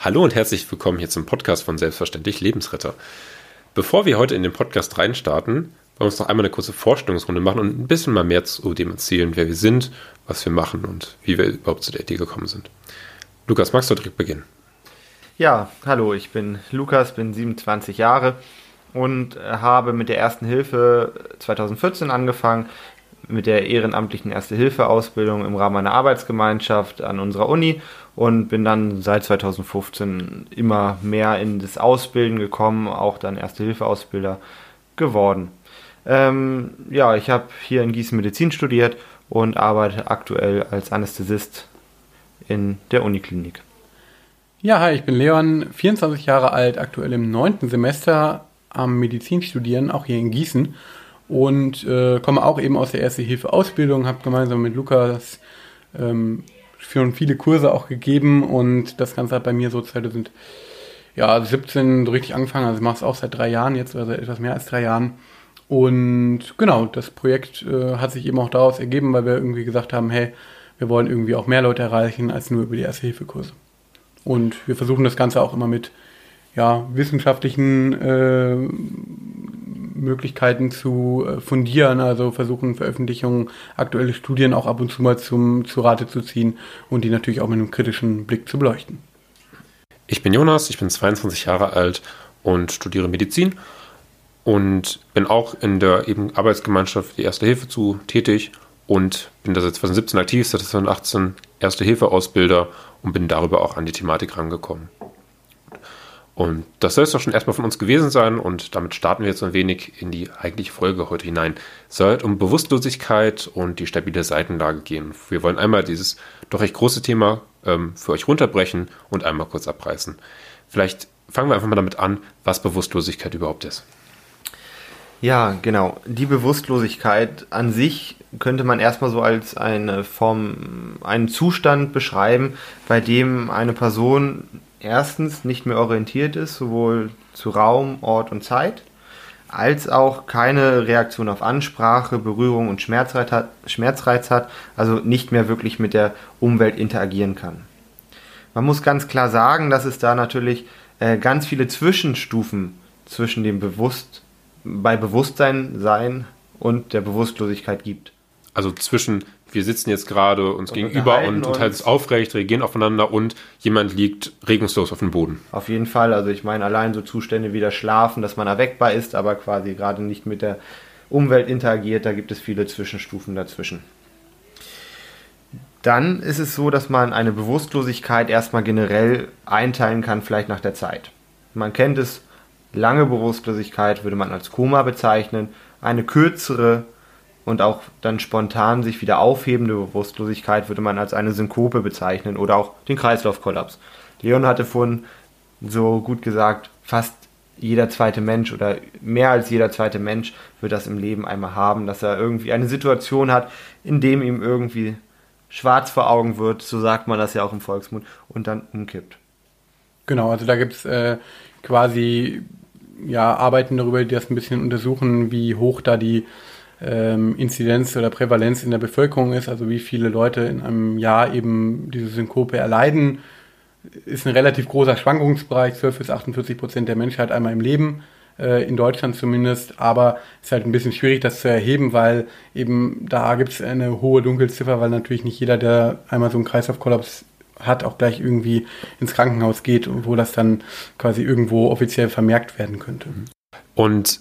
Hallo und herzlich willkommen hier zum Podcast von Selbstverständlich Lebensretter. Bevor wir heute in den Podcast reinstarten, wollen wir uns noch einmal eine kurze Vorstellungsrunde machen und ein bisschen mal mehr zu dem erzählen, wer wir sind, was wir machen und wie wir überhaupt zu der Idee gekommen sind. Lukas, magst du direkt beginnen? Ja, hallo, ich bin Lukas, bin 27 Jahre und habe mit der ersten Hilfe 2014 angefangen, mit der ehrenamtlichen Erste-Hilfe-Ausbildung im Rahmen einer Arbeitsgemeinschaft an unserer Uni und bin dann seit 2015 immer mehr in das Ausbilden gekommen, auch dann Erste-Hilfe-Ausbilder geworden. Ähm, ja, ich habe hier in Gießen Medizin studiert und arbeite aktuell als Anästhesist in der Uniklinik. Ja, hi, ich bin Leon, 24 Jahre alt, aktuell im neunten Semester am Medizinstudieren, auch hier in Gießen und äh, komme auch eben aus der Erste-Hilfe-Ausbildung, habe gemeinsam mit Lukas ähm, schon viele Kurse auch gegeben und das Ganze hat bei mir so 2017 ja, 17 so richtig angefangen, also ich mache es auch seit drei Jahren jetzt, also etwas mehr als drei Jahren. Und genau, das Projekt äh, hat sich eben auch daraus ergeben, weil wir irgendwie gesagt haben, hey, wir wollen irgendwie auch mehr Leute erreichen als nur über die Erste-Hilfe-Kurse. Und wir versuchen das Ganze auch immer mit ja, wissenschaftlichen äh, Möglichkeiten zu äh, fundieren, also versuchen Veröffentlichungen, aktuelle Studien auch ab und zu mal zum, zu Rate zu ziehen und die natürlich auch mit einem kritischen Blick zu beleuchten. Ich bin Jonas, ich bin 22 Jahre alt und studiere Medizin und bin auch in der eben Arbeitsgemeinschaft die Erste Hilfe zu tätig und bin da seit 2017 aktiv, seit 2018 Erste Hilfe Ausbilder und bin darüber auch an die Thematik rangekommen. Und das soll es doch schon erstmal von uns gewesen sein und damit starten wir jetzt ein wenig in die eigentliche Folge heute hinein. Es soll halt um Bewusstlosigkeit und die stabile Seitenlage gehen. Wir wollen einmal dieses doch recht große Thema ähm, für euch runterbrechen und einmal kurz abreißen. Vielleicht fangen wir einfach mal damit an, was Bewusstlosigkeit überhaupt ist. Ja, genau. Die Bewusstlosigkeit an sich könnte man erstmal so als eine Form, einen Zustand beschreiben, bei dem eine Person erstens nicht mehr orientiert ist, sowohl zu Raum, Ort und Zeit, als auch keine Reaktion auf Ansprache, Berührung und Schmerzreiz hat, Schmerzreiz hat, also nicht mehr wirklich mit der Umwelt interagieren kann. Man muss ganz klar sagen, dass es da natürlich äh, ganz viele Zwischenstufen zwischen dem Bewusst, bei Bewusstsein sein und der Bewusstlosigkeit gibt. Also zwischen wir sitzen jetzt gerade uns und gegenüber und, und halt aufrecht, reagieren aufeinander und jemand liegt regungslos auf dem Boden. Auf jeden Fall. Also ich meine allein so Zustände wie das Schlafen, dass man erweckbar ist, aber quasi gerade nicht mit der Umwelt interagiert, da gibt es viele Zwischenstufen dazwischen. Dann ist es so, dass man eine Bewusstlosigkeit erstmal generell einteilen kann, vielleicht nach der Zeit. Man kennt es, lange Bewusstlosigkeit würde man als Koma bezeichnen, eine kürzere und auch dann spontan sich wieder aufhebende Bewusstlosigkeit würde man als eine Synkope bezeichnen oder auch den Kreislaufkollaps. Leon hatte vorhin so gut gesagt, fast jeder zweite Mensch oder mehr als jeder zweite Mensch wird das im Leben einmal haben, dass er irgendwie eine Situation hat, in dem ihm irgendwie schwarz vor Augen wird, so sagt man das ja auch im Volksmund, und dann umkippt. Genau, also da gibt es äh, quasi ja, Arbeiten darüber, die das ein bisschen untersuchen, wie hoch da die ähm, Inzidenz oder Prävalenz in der Bevölkerung ist, also wie viele Leute in einem Jahr eben diese Synkope erleiden, ist ein relativ großer Schwankungsbereich, 12 bis 48 Prozent der Menschheit einmal im Leben, äh, in Deutschland zumindest, aber es ist halt ein bisschen schwierig, das zu erheben, weil eben da gibt es eine hohe Dunkelziffer, weil natürlich nicht jeder, der einmal so einen Kreislaufkollaps hat, auch gleich irgendwie ins Krankenhaus geht, wo das dann quasi irgendwo offiziell vermerkt werden könnte. Und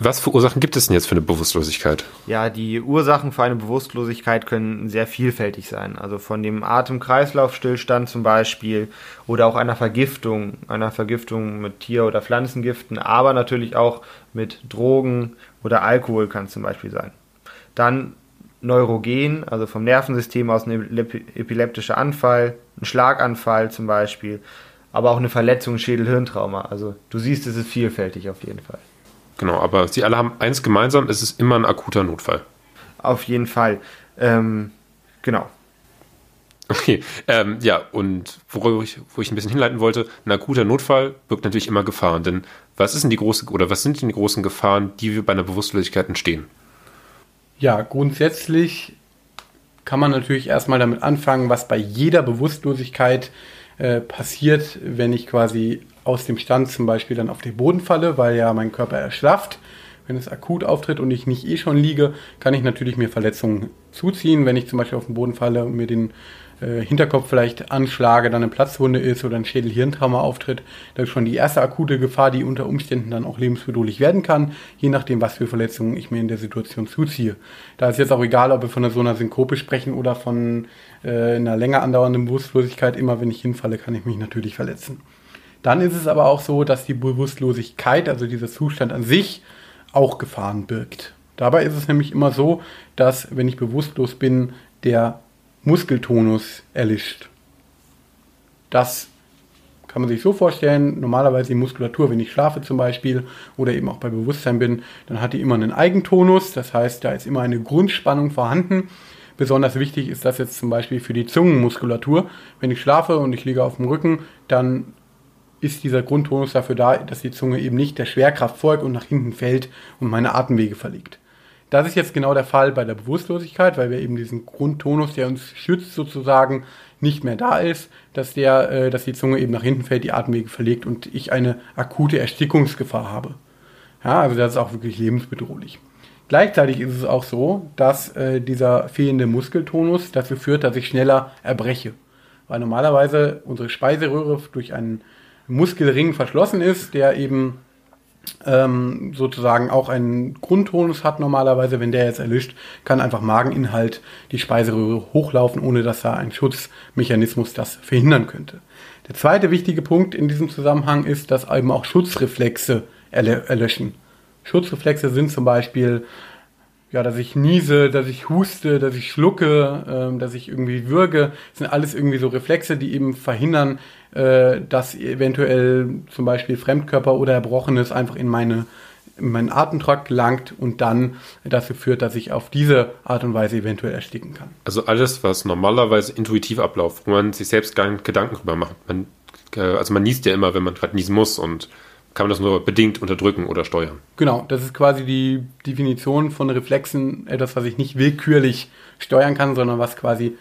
was für Ursachen gibt es denn jetzt für eine Bewusstlosigkeit? Ja, die Ursachen für eine Bewusstlosigkeit können sehr vielfältig sein. Also von dem Atem-Kreislauf-Stillstand zum Beispiel oder auch einer Vergiftung, einer Vergiftung mit Tier- oder Pflanzengiften, aber natürlich auch mit Drogen oder Alkohol kann es zum Beispiel sein. Dann Neurogen, also vom Nervensystem aus ein epileptischer Anfall, ein Schlaganfall zum Beispiel, aber auch eine Verletzung, Schädel-Hirntrauma. Also du siehst, es ist vielfältig auf jeden Fall. Genau, aber sie alle haben eins gemeinsam, es ist immer ein akuter Notfall. Auf jeden Fall. Ähm, genau. Okay, ähm, ja, und wo ich, wo ich ein bisschen hinleiten wollte, ein akuter Notfall birgt natürlich immer Gefahren. Denn was ist denn die große oder was sind denn die großen Gefahren, die wir bei einer Bewusstlosigkeit entstehen? Ja, grundsätzlich kann man natürlich erstmal damit anfangen, was bei jeder Bewusstlosigkeit äh, passiert, wenn ich quasi aus dem Stand zum Beispiel dann auf den Boden falle, weil ja mein Körper erschlafft. Wenn es akut auftritt und ich nicht eh schon liege, kann ich natürlich mir Verletzungen zuziehen. Wenn ich zum Beispiel auf den Boden falle und mir den äh, Hinterkopf vielleicht anschlage, dann eine Platzwunde ist oder ein Schädel-Hirntrauma auftritt, das ist schon die erste akute Gefahr, die unter Umständen dann auch lebensbedrohlich werden kann, je nachdem, was für Verletzungen ich mir in der Situation zuziehe. Da ist jetzt auch egal, ob wir von so einer Synkope sprechen oder von äh, einer länger andauernden Bewusstlosigkeit. Immer wenn ich hinfalle, kann ich mich natürlich verletzen. Dann ist es aber auch so, dass die Bewusstlosigkeit, also dieser Zustand an sich, auch Gefahren birgt. Dabei ist es nämlich immer so, dass wenn ich bewusstlos bin, der Muskeltonus erlischt. Das kann man sich so vorstellen, normalerweise die Muskulatur, wenn ich schlafe zum Beispiel oder eben auch bei Bewusstsein bin, dann hat die immer einen Eigentonus, das heißt, da ist immer eine Grundspannung vorhanden. Besonders wichtig ist das jetzt zum Beispiel für die Zungenmuskulatur. Wenn ich schlafe und ich liege auf dem Rücken, dann ist dieser Grundtonus dafür da, dass die Zunge eben nicht der Schwerkraft folgt und nach hinten fällt und meine Atemwege verlegt. Das ist jetzt genau der Fall bei der Bewusstlosigkeit, weil wir eben diesen Grundtonus, der uns schützt sozusagen, nicht mehr da ist, dass, der, äh, dass die Zunge eben nach hinten fällt, die Atemwege verlegt und ich eine akute Erstickungsgefahr habe. Ja, also das ist auch wirklich lebensbedrohlich. Gleichzeitig ist es auch so, dass äh, dieser fehlende Muskeltonus dazu führt, dass ich schneller erbreche. Weil normalerweise unsere Speiseröhre durch einen Muskelring verschlossen ist, der eben ähm, sozusagen auch einen Grundtonus hat normalerweise. Wenn der jetzt erlischt, kann einfach Mageninhalt die Speiseröhre hochlaufen, ohne dass da ein Schutzmechanismus das verhindern könnte. Der zweite wichtige Punkt in diesem Zusammenhang ist, dass eben auch Schutzreflexe erlöschen. Schutzreflexe sind zum Beispiel ja, dass ich niese, dass ich huste, dass ich schlucke, ähm, dass ich irgendwie würge. Das sind alles irgendwie so Reflexe, die eben verhindern, äh, dass eventuell zum Beispiel Fremdkörper oder Erbrochenes einfach in meine in meinen Atemtrakt gelangt und dann dazu führt, dass ich auf diese Art und Weise eventuell ersticken kann. Also alles, was normalerweise intuitiv abläuft, wo man sich selbst gar nicht Gedanken drüber macht. Man, äh, also man niest ja immer, wenn man gerade niesen muss und kann man das nur bedingt unterdrücken oder steuern. Genau, das ist quasi die Definition von Reflexen, etwas, was ich nicht willkürlich steuern kann, sondern was quasi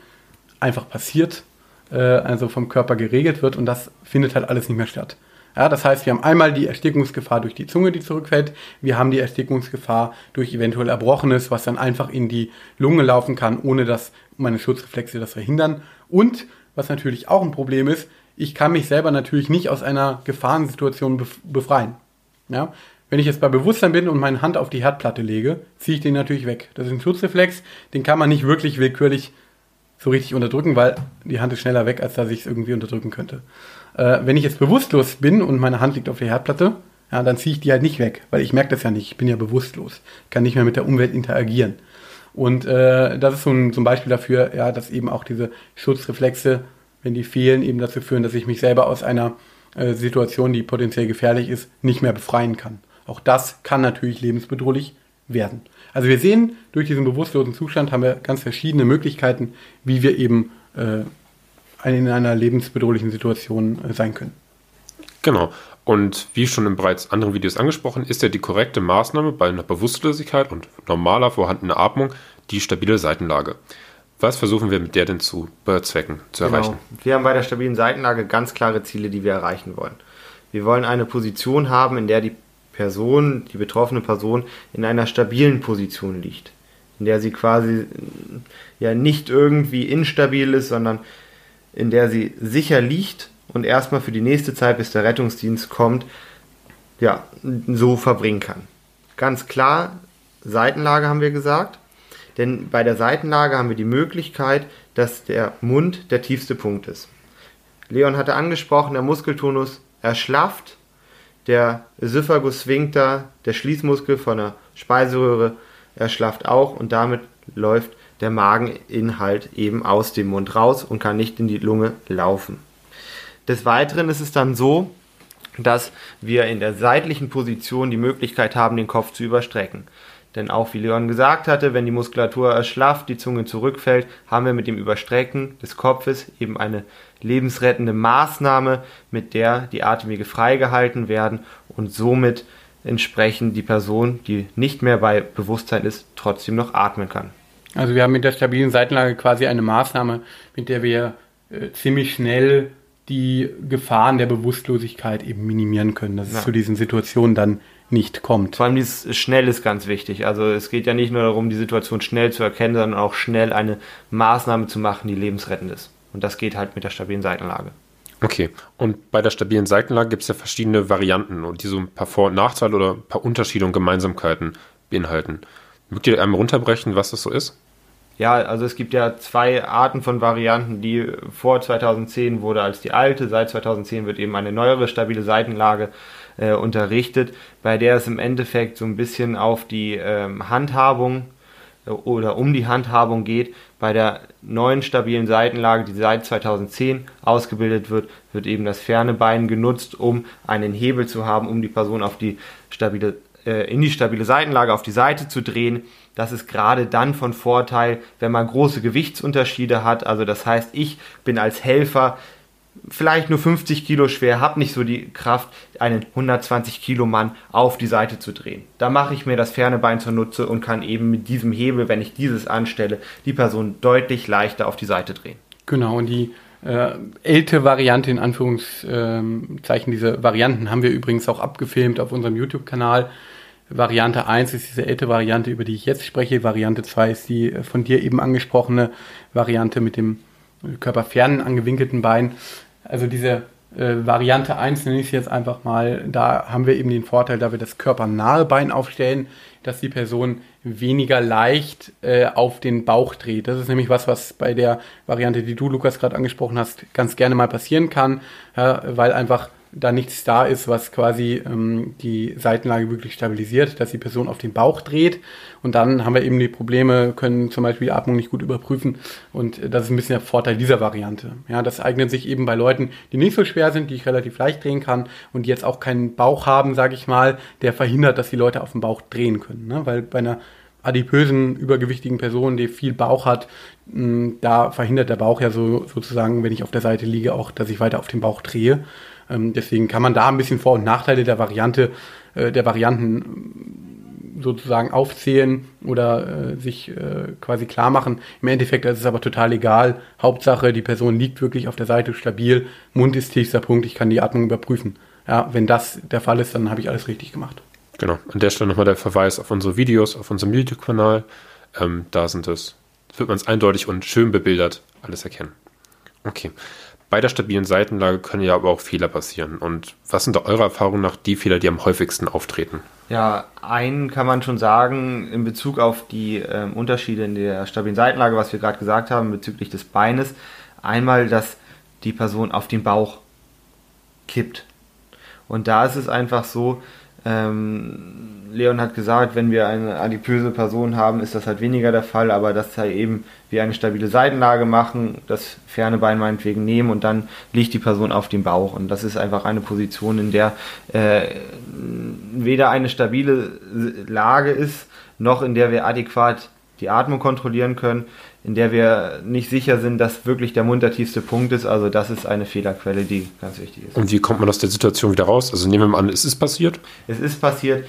einfach passiert, äh, also vom Körper geregelt wird und das findet halt alles nicht mehr statt. Ja, das heißt, wir haben einmal die Erstickungsgefahr durch die Zunge, die zurückfällt. Wir haben die Erstickungsgefahr durch eventuell Erbrochenes, was dann einfach in die Lunge laufen kann, ohne dass meine Schutzreflexe das verhindern. Und was natürlich auch ein Problem ist, ich kann mich selber natürlich nicht aus einer Gefahrensituation befreien. Ja? Wenn ich jetzt bei Bewusstsein bin und meine Hand auf die Herdplatte lege, ziehe ich den natürlich weg. Das ist ein Schutzreflex, den kann man nicht wirklich willkürlich so richtig unterdrücken, weil die Hand ist schneller weg, als dass ich es irgendwie unterdrücken könnte. Äh, wenn ich jetzt bewusstlos bin und meine Hand liegt auf der Herdplatte, ja, dann ziehe ich die halt nicht weg, weil ich merke das ja nicht. Ich bin ja bewusstlos, ich kann nicht mehr mit der Umwelt interagieren. Und äh, das ist so ein, so ein Beispiel dafür, ja, dass eben auch diese Schutzreflexe wenn die fehlen, eben dazu führen, dass ich mich selber aus einer äh, Situation, die potenziell gefährlich ist, nicht mehr befreien kann. Auch das kann natürlich lebensbedrohlich werden. Also wir sehen, durch diesen bewusstlosen Zustand haben wir ganz verschiedene Möglichkeiten, wie wir eben äh, in einer lebensbedrohlichen Situation äh, sein können. Genau. Und wie schon in bereits anderen Videos angesprochen, ist ja die korrekte Maßnahme bei einer Bewusstlosigkeit und normaler vorhandener Atmung die stabile Seitenlage. Was versuchen wir mit der denn zu bezwecken, zu genau. erreichen? Wir haben bei der stabilen Seitenlage ganz klare Ziele, die wir erreichen wollen. Wir wollen eine Position haben, in der die Person, die betroffene Person, in einer stabilen Position liegt. In der sie quasi ja nicht irgendwie instabil ist, sondern in der sie sicher liegt und erstmal für die nächste Zeit, bis der Rettungsdienst kommt, ja, so verbringen kann. Ganz klar, Seitenlage haben wir gesagt. Denn bei der Seitenlage haben wir die Möglichkeit, dass der Mund der tiefste Punkt ist. Leon hatte angesprochen, der Muskeltonus erschlafft, der Esophagus sphincter, der Schließmuskel von der Speiseröhre, erschlafft auch und damit läuft der Mageninhalt eben aus dem Mund raus und kann nicht in die Lunge laufen. Des Weiteren ist es dann so, dass wir in der seitlichen Position die Möglichkeit haben, den Kopf zu überstrecken. Denn auch wie Leon gesagt hatte, wenn die Muskulatur erschlafft, die Zunge zurückfällt, haben wir mit dem Überstrecken des Kopfes eben eine lebensrettende Maßnahme, mit der die Atemwege freigehalten werden und somit entsprechend die Person, die nicht mehr bei Bewusstsein ist, trotzdem noch atmen kann. Also wir haben mit der stabilen Seitenlage quasi eine Maßnahme, mit der wir äh, ziemlich schnell die Gefahren der Bewusstlosigkeit eben minimieren können, dass ja. es zu diesen Situationen dann nicht kommt. Vor allem dieses schnell ist ganz wichtig. Also es geht ja nicht nur darum, die Situation schnell zu erkennen, sondern auch schnell eine Maßnahme zu machen, die lebensrettend ist. Und das geht halt mit der stabilen Seitenlage. Okay, und bei der stabilen Seitenlage gibt es ja verschiedene Varianten und die so ein paar Vor- und Nachteile oder ein paar Unterschiede und Gemeinsamkeiten beinhalten. Mögt ihr einmal runterbrechen, was das so ist? Ja, also es gibt ja zwei Arten von Varianten, die vor 2010 wurde als die alte, seit 2010 wird eben eine neuere stabile Seitenlage äh, unterrichtet, bei der es im Endeffekt so ein bisschen auf die ähm, Handhabung äh, oder um die Handhabung geht. Bei der neuen stabilen Seitenlage, die seit 2010 ausgebildet wird, wird eben das ferne Bein genutzt, um einen Hebel zu haben, um die Person auf die stabile, äh, in die stabile Seitenlage auf die Seite zu drehen das ist gerade dann von Vorteil, wenn man große Gewichtsunterschiede hat. Also das heißt, ich bin als Helfer vielleicht nur 50 Kilo schwer, habe nicht so die Kraft, einen 120 Kilo Mann auf die Seite zu drehen. Da mache ich mir das ferne Bein zunutze und kann eben mit diesem Hebel, wenn ich dieses anstelle, die Person deutlich leichter auf die Seite drehen. Genau, und die äh, ältere Variante in Anführungszeichen, diese Varianten haben wir übrigens auch abgefilmt auf unserem YouTube-Kanal. Variante 1 ist diese ältere Variante, über die ich jetzt spreche. Variante 2 ist die äh, von dir eben angesprochene Variante mit dem körperfernen angewinkelten Bein. Also diese äh, Variante 1 nenne ich es jetzt einfach mal. Da haben wir eben den Vorteil, da wir das körpernahe Bein aufstellen, dass die Person weniger leicht äh, auf den Bauch dreht. Das ist nämlich was, was bei der Variante, die du, Lukas, gerade angesprochen hast, ganz gerne mal passieren kann, ja, weil einfach da nichts da ist, was quasi ähm, die Seitenlage wirklich stabilisiert, dass die Person auf den Bauch dreht. Und dann haben wir eben die Probleme, können zum Beispiel die Atmung nicht gut überprüfen. Und das ist ein bisschen der Vorteil dieser Variante. Ja, das eignet sich eben bei Leuten, die nicht so schwer sind, die ich relativ leicht drehen kann und die jetzt auch keinen Bauch haben, sage ich mal, der verhindert, dass die Leute auf dem Bauch drehen können. Ne? Weil bei einer adipösen, übergewichtigen Person, die viel Bauch hat, da verhindert der Bauch ja so sozusagen, wenn ich auf der Seite liege, auch, dass ich weiter auf den Bauch drehe. Ähm, deswegen kann man da ein bisschen Vor- und Nachteile der Variante, äh, der Varianten sozusagen aufzählen oder äh, sich äh, quasi klar machen. Im Endeffekt ist es aber total egal. Hauptsache, die Person liegt wirklich auf der Seite stabil, Mund ist tiefster Punkt, ich kann die Atmung überprüfen. Ja, wenn das der Fall ist, dann habe ich alles richtig gemacht. Genau, an der Stelle nochmal der Verweis auf unsere Videos, auf unserem YouTube-Kanal. Ähm, da sind es, wird man es eindeutig und schön bebildert alles erkennen. Okay. Bei der stabilen Seitenlage können ja aber auch Fehler passieren. Und was sind da eurer Erfahrung nach die Fehler, die am häufigsten auftreten? Ja, einen kann man schon sagen in Bezug auf die ähm, Unterschiede in der stabilen Seitenlage, was wir gerade gesagt haben bezüglich des Beines. Einmal, dass die Person auf den Bauch kippt. Und da ist es einfach so, ähm, Leon hat gesagt, wenn wir eine adipöse Person haben, ist das halt weniger der Fall, aber dass halt eben wir eine stabile Seitenlage machen, das ferne Bein meinetwegen nehmen und dann liegt die Person auf dem Bauch. Und das ist einfach eine Position, in der äh, weder eine stabile Lage ist, noch in der wir adäquat die Atmung kontrollieren können, in der wir nicht sicher sind, dass wirklich der Mund der tiefste Punkt ist. Also das ist eine Fehlerquelle, die ganz wichtig ist. Und wie kommt man aus der Situation wieder raus? Also nehmen wir mal an, es ist passiert? Es ist passiert.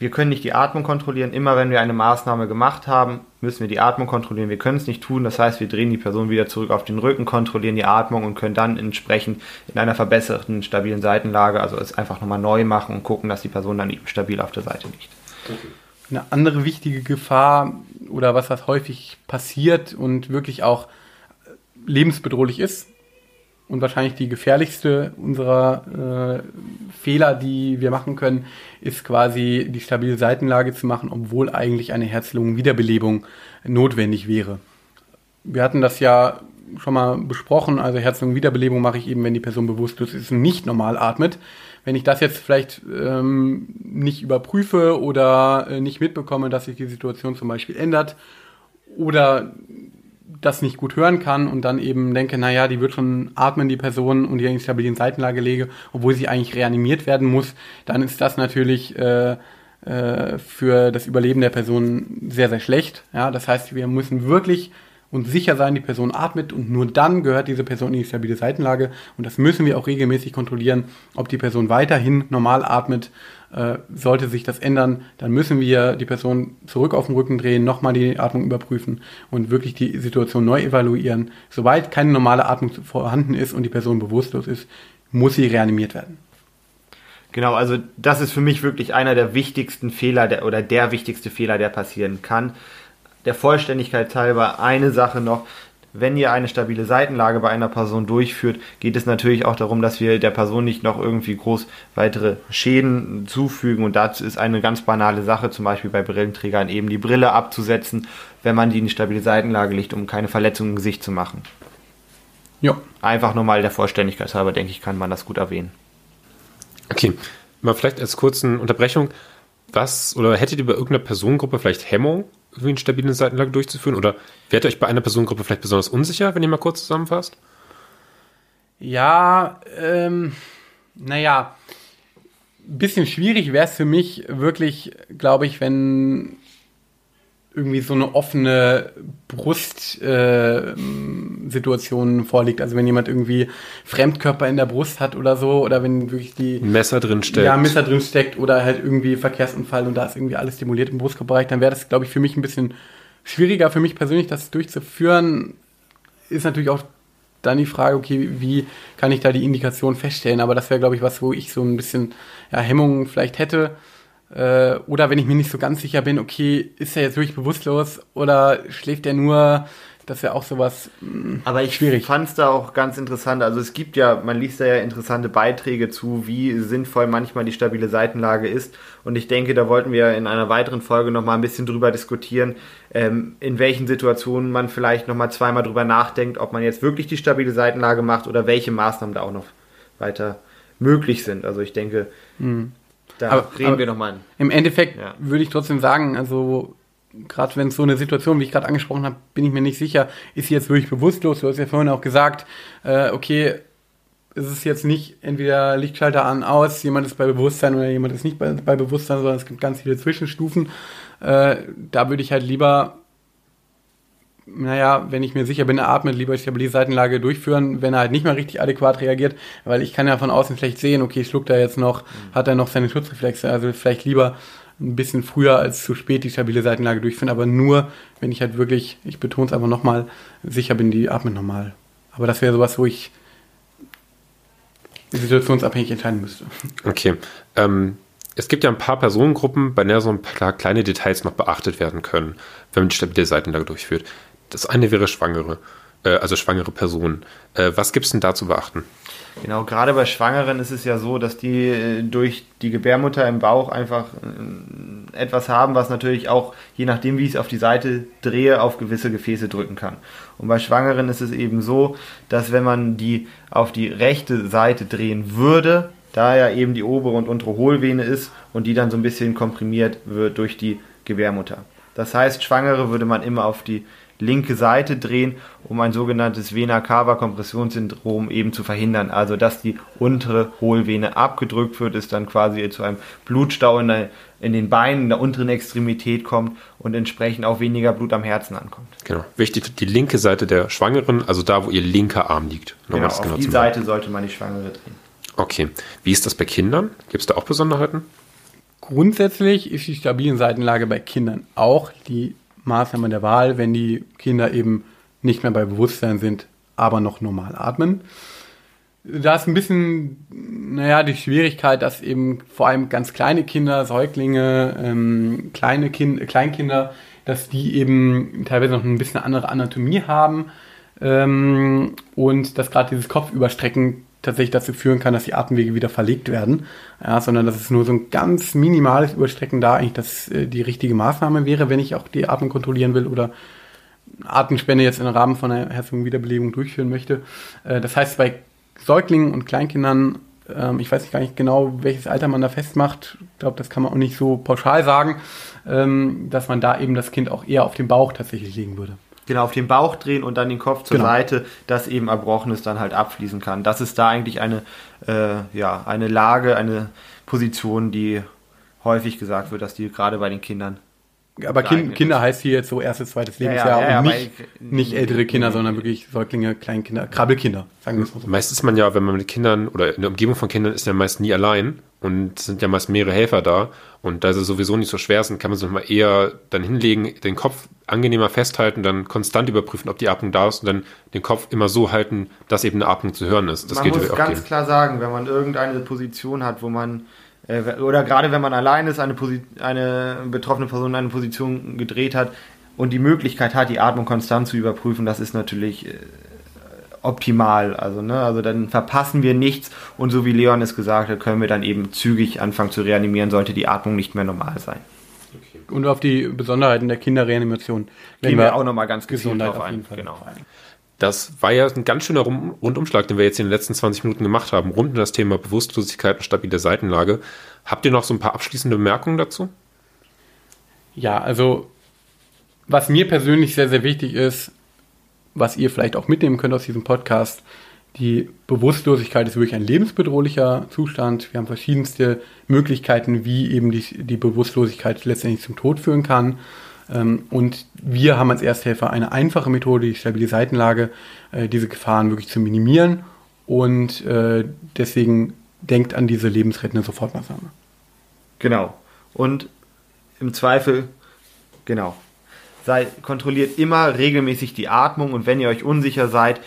Wir können nicht die Atmung kontrollieren. Immer wenn wir eine Maßnahme gemacht haben, müssen wir die Atmung kontrollieren. Wir können es nicht tun. Das heißt, wir drehen die Person wieder zurück auf den Rücken, kontrollieren die Atmung und können dann entsprechend in einer verbesserten, stabilen Seitenlage, also es einfach nochmal neu machen und gucken, dass die Person dann eben stabil auf der Seite liegt. Eine andere wichtige Gefahr oder was was häufig passiert und wirklich auch lebensbedrohlich ist, und wahrscheinlich die gefährlichste unserer äh, Fehler, die wir machen können, ist quasi die stabile Seitenlage zu machen, obwohl eigentlich eine Herz-Lungen-Wiederbelebung notwendig wäre. Wir hatten das ja schon mal besprochen, also Herz-Lungen-Wiederbelebung mache ich eben, wenn die Person bewusstlos ist und nicht normal atmet. Wenn ich das jetzt vielleicht ähm, nicht überprüfe oder äh, nicht mitbekomme, dass sich die Situation zum Beispiel ändert oder das nicht gut hören kann und dann eben denke, naja, die wird schon atmen, die Person, und die in stabilen Seitenlage lege, obwohl sie eigentlich reanimiert werden muss, dann ist das natürlich äh, äh, für das Überleben der Person sehr, sehr schlecht. Ja, das heißt, wir müssen wirklich uns sicher sein, die Person atmet und nur dann gehört diese Person in die stabile Seitenlage und das müssen wir auch regelmäßig kontrollieren, ob die Person weiterhin normal atmet Äh, sollte sich das ändern, dann müssen wir die Person zurück auf den Rücken drehen, nochmal die Atmung überprüfen und wirklich die Situation neu evaluieren. Sobald keine normale Atmung vorhanden ist und die Person bewusstlos ist, muss sie reanimiert werden. Genau, also das ist für mich wirklich einer der wichtigsten Fehler der, oder der wichtigste Fehler, der passieren kann. Der Vollständigkeit halber eine Sache noch, wenn ihr eine stabile Seitenlage bei einer Person durchführt, geht es natürlich auch darum, dass wir der Person nicht noch irgendwie groß weitere Schäden zufügen. Und dazu ist eine ganz banale Sache, zum Beispiel bei Brillenträgern eben die Brille abzusetzen, wenn man die in die stabile Seitenlage legt, um keine Verletzungen im Gesicht zu machen. Ja. Einfach nur mal der Vollständigkeit halber, denke ich, kann man das gut erwähnen. Okay, mal vielleicht als kurzen Unterbrechung. Was oder hättet ihr bei irgendeiner Personengruppe vielleicht Hemmung, irgendwie eine stabile Seitenlage durchzuführen? Oder werdet euch bei einer Personengruppe vielleicht besonders unsicher, wenn ihr mal kurz zusammenfasst? Ja, ähm, naja, ein bisschen schwierig wäre es für mich wirklich, glaube ich, wenn irgendwie so eine offene Brustsituation äh, vorliegt. Also wenn jemand irgendwie Fremdkörper in der Brust hat oder so, oder wenn wirklich die Messer drin steckt. Ja, Messer drin steckt oder halt irgendwie Verkehrsunfall und da ist irgendwie alles stimuliert im Brustkorbereich, dann wäre das, glaube ich, für mich ein bisschen schwieriger für mich persönlich, das durchzuführen. Ist natürlich auch dann die Frage, okay, wie kann ich da die Indikation feststellen? Aber das wäre, glaube ich, was, wo ich so ein bisschen ja, Hemmungen vielleicht hätte. Äh, oder wenn ich mir nicht so ganz sicher bin, okay, ist er jetzt wirklich bewusstlos oder schläft er nur? Das wäre auch sowas mh, hm, Aber ich fand es da auch ganz interessant. Also es gibt ja, man liest da ja interessante Beiträge zu, wie sinnvoll manchmal die stabile Seitenlage ist. Und ich denke, da wollten wir in einer weiteren Folge nochmal ein bisschen drüber diskutieren, ähm, in welchen Situationen man vielleicht nochmal zweimal drüber nachdenkt, ob man jetzt wirklich die stabile Seitenlage macht oder welche Maßnahmen da auch noch weiter möglich sind. Also ich denke, mhm. Da aber, reden aber wir nochmal. Im Endeffekt ja. würde ich trotzdem sagen, also gerade wenn es so eine Situation, wie ich gerade angesprochen habe, bin ich mir nicht sicher, ist sie jetzt wirklich bewusstlos? Du hast ja vorhin auch gesagt, äh, okay, es ist jetzt nicht entweder Lichtschalter an, aus, jemand ist bei Bewusstsein oder jemand ist nicht bei, bei Bewusstsein, sondern es gibt ganz viele Zwischenstufen. Äh, da würde ich halt lieber naja, wenn ich mir sicher bin, er atmet, lieber stabile Seitenlage durchführen, wenn er halt nicht mehr richtig adäquat reagiert, weil ich kann ja von außen schlecht sehen, okay, schluckt er jetzt noch, mhm. hat er noch seine Schutzreflexe, also vielleicht lieber ein bisschen früher als zu spät die stabile Seitenlage durchführen, aber nur, wenn ich halt wirklich, ich betone es einfach nochmal, sicher bin, die atmet normal. Aber das wäre sowas, wo ich situationsabhängig entscheiden müsste. Okay. Ähm, es gibt ja ein paar Personengruppen, bei der so ein paar kleine Details noch beachtet werden können, wenn man die stabile Seitenlage durchführt. Das eine wäre Schwangere, äh, also schwangere Personen. Äh, was gibt es denn da zu beachten? Genau, gerade bei Schwangeren ist es ja so, dass die äh, durch die Gebärmutter im Bauch einfach äh, etwas haben, was natürlich auch, je nachdem wie ich es auf die Seite drehe, auf gewisse Gefäße drücken kann. Und bei Schwangeren ist es eben so, dass wenn man die auf die rechte Seite drehen würde, da ja eben die obere und untere Hohlvene ist und die dann so ein bisschen komprimiert wird durch die Gebärmutter. Das heißt, Schwangere würde man immer auf die linke Seite drehen, um ein sogenanntes Vena cava Kompressionssyndrom eben zu verhindern. Also, dass die untere Hohlvene abgedrückt wird, es dann quasi zu einem Blutstau in, der, in den Beinen, in der unteren Extremität kommt und entsprechend auch weniger Blut am Herzen ankommt. Genau. Wichtig, die linke Seite der Schwangeren, also da, wo ihr linker Arm liegt. Genau, auf genau die Seite sollte man die Schwangere drehen. Okay. Wie ist das bei Kindern? Gibt es da auch Besonderheiten? Grundsätzlich ist die stabile Seitenlage bei Kindern auch die Maßnahme der Wahl, wenn die Kinder eben nicht mehr bei Bewusstsein sind, aber noch normal atmen. Da ist ein bisschen, naja, die Schwierigkeit, dass eben vor allem ganz kleine Kinder, Säuglinge, ähm, kleine kind, Kleinkinder, dass die eben teilweise noch ein bisschen andere Anatomie haben ähm, und dass gerade dieses Kopfüberstrecken tatsächlich dazu führen kann, dass die Atemwege wieder verlegt werden, ja, sondern dass es nur so ein ganz minimales Überstrecken da eigentlich das äh, die richtige Maßnahme wäre, wenn ich auch die Atmung kontrollieren will oder Atemspende jetzt im Rahmen von einer Herzung-Wiederbelebung durchführen möchte. Äh, das heißt, bei Säuglingen und Kleinkindern, ähm, ich weiß gar nicht genau, welches Alter man da festmacht, ich glaube, das kann man auch nicht so pauschal sagen, ähm, dass man da eben das Kind auch eher auf den Bauch tatsächlich legen würde. Genau, auf den Bauch drehen und dann den Kopf zur genau. Seite, dass eben Erbrochenes dann halt abfließen kann. Das ist da eigentlich eine, äh, ja, eine Lage, eine Position, die häufig gesagt wird, dass die gerade bei den Kindern. Aber kind, Kinder heißt hier jetzt so erstes, zweites Lebensjahr ja, ja, ja, und nicht, nicht ältere Kinder, sondern wirklich Säuglinge, Kleinkinder, Krabbelkinder, sagen wir es mal so. Meist ist man ja, wenn man mit Kindern oder in der Umgebung von Kindern ist, ja meist nie allein und es sind ja meist mehrere Helfer da. Und da sie sowieso nicht so schwer sind, kann man sich mal eher dann hinlegen, den Kopf angenehmer festhalten, dann konstant überprüfen, ob die Atmung da ist und dann den Kopf immer so halten, dass eben eine Atmung zu hören ist. Das man geht muss ganz gehen. klar sagen, wenn man irgendeine Position hat, wo man äh, oder gerade wenn man allein ist, eine, eine betroffene Person in eine Position gedreht hat und die Möglichkeit hat, die Atmung konstant zu überprüfen, das ist natürlich äh, optimal. Also, ne, also dann verpassen wir nichts und so wie Leon es gesagt hat, können wir dann eben zügig anfangen zu reanimieren, sollte die Atmung nicht mehr normal sein. Und auf die Besonderheiten der Kinderreanimation gehen wir auch nochmal ganz gezielt drauf ein. Genau. Das war ja ein ganz schöner Rundumschlag, den wir jetzt in den letzten 20 Minuten gemacht haben, rund um das Thema Bewusstlosigkeit und stabile Seitenlage. Habt ihr noch so ein paar abschließende Bemerkungen dazu? Ja, also was mir persönlich sehr, sehr wichtig ist, was ihr vielleicht auch mitnehmen könnt aus diesem Podcast. Die Bewusstlosigkeit ist wirklich ein lebensbedrohlicher Zustand. Wir haben verschiedenste Möglichkeiten, wie eben die, die Bewusstlosigkeit letztendlich zum Tod führen kann. Ähm, und wir haben als Ersthelfer eine einfache Methode, die stabile Seitenlage, äh, diese Gefahren wirklich zu minimieren. Und äh, deswegen denkt an diese lebensrettende Sofortmaßnahme. Genau. Und im Zweifel, genau, sei, kontrolliert immer regelmäßig die Atmung und wenn ihr euch unsicher seid,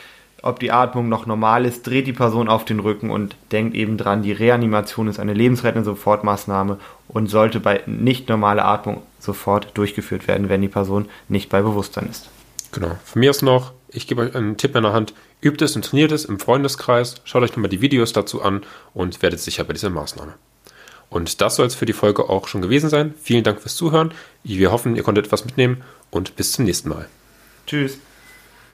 ob die Atmung noch normal ist, dreht die Person auf den Rücken und denkt eben dran, die Reanimation ist eine lebensrettende Sofortmaßnahme und sollte bei nicht normaler Atmung sofort durchgeführt werden, wenn die Person nicht bei Bewusstsein ist. Genau. Von mir aus noch, ich gebe euch einen Tipp in der Hand, übt es und trainiert es im Freundeskreis, schaut euch nochmal die Videos dazu an und werdet sicher bei dieser Maßnahme. Und das soll es für die Folge auch schon gewesen sein. Vielen Dank fürs Zuhören. Wir hoffen, ihr konntet etwas mitnehmen und bis zum nächsten Mal. Tschüss.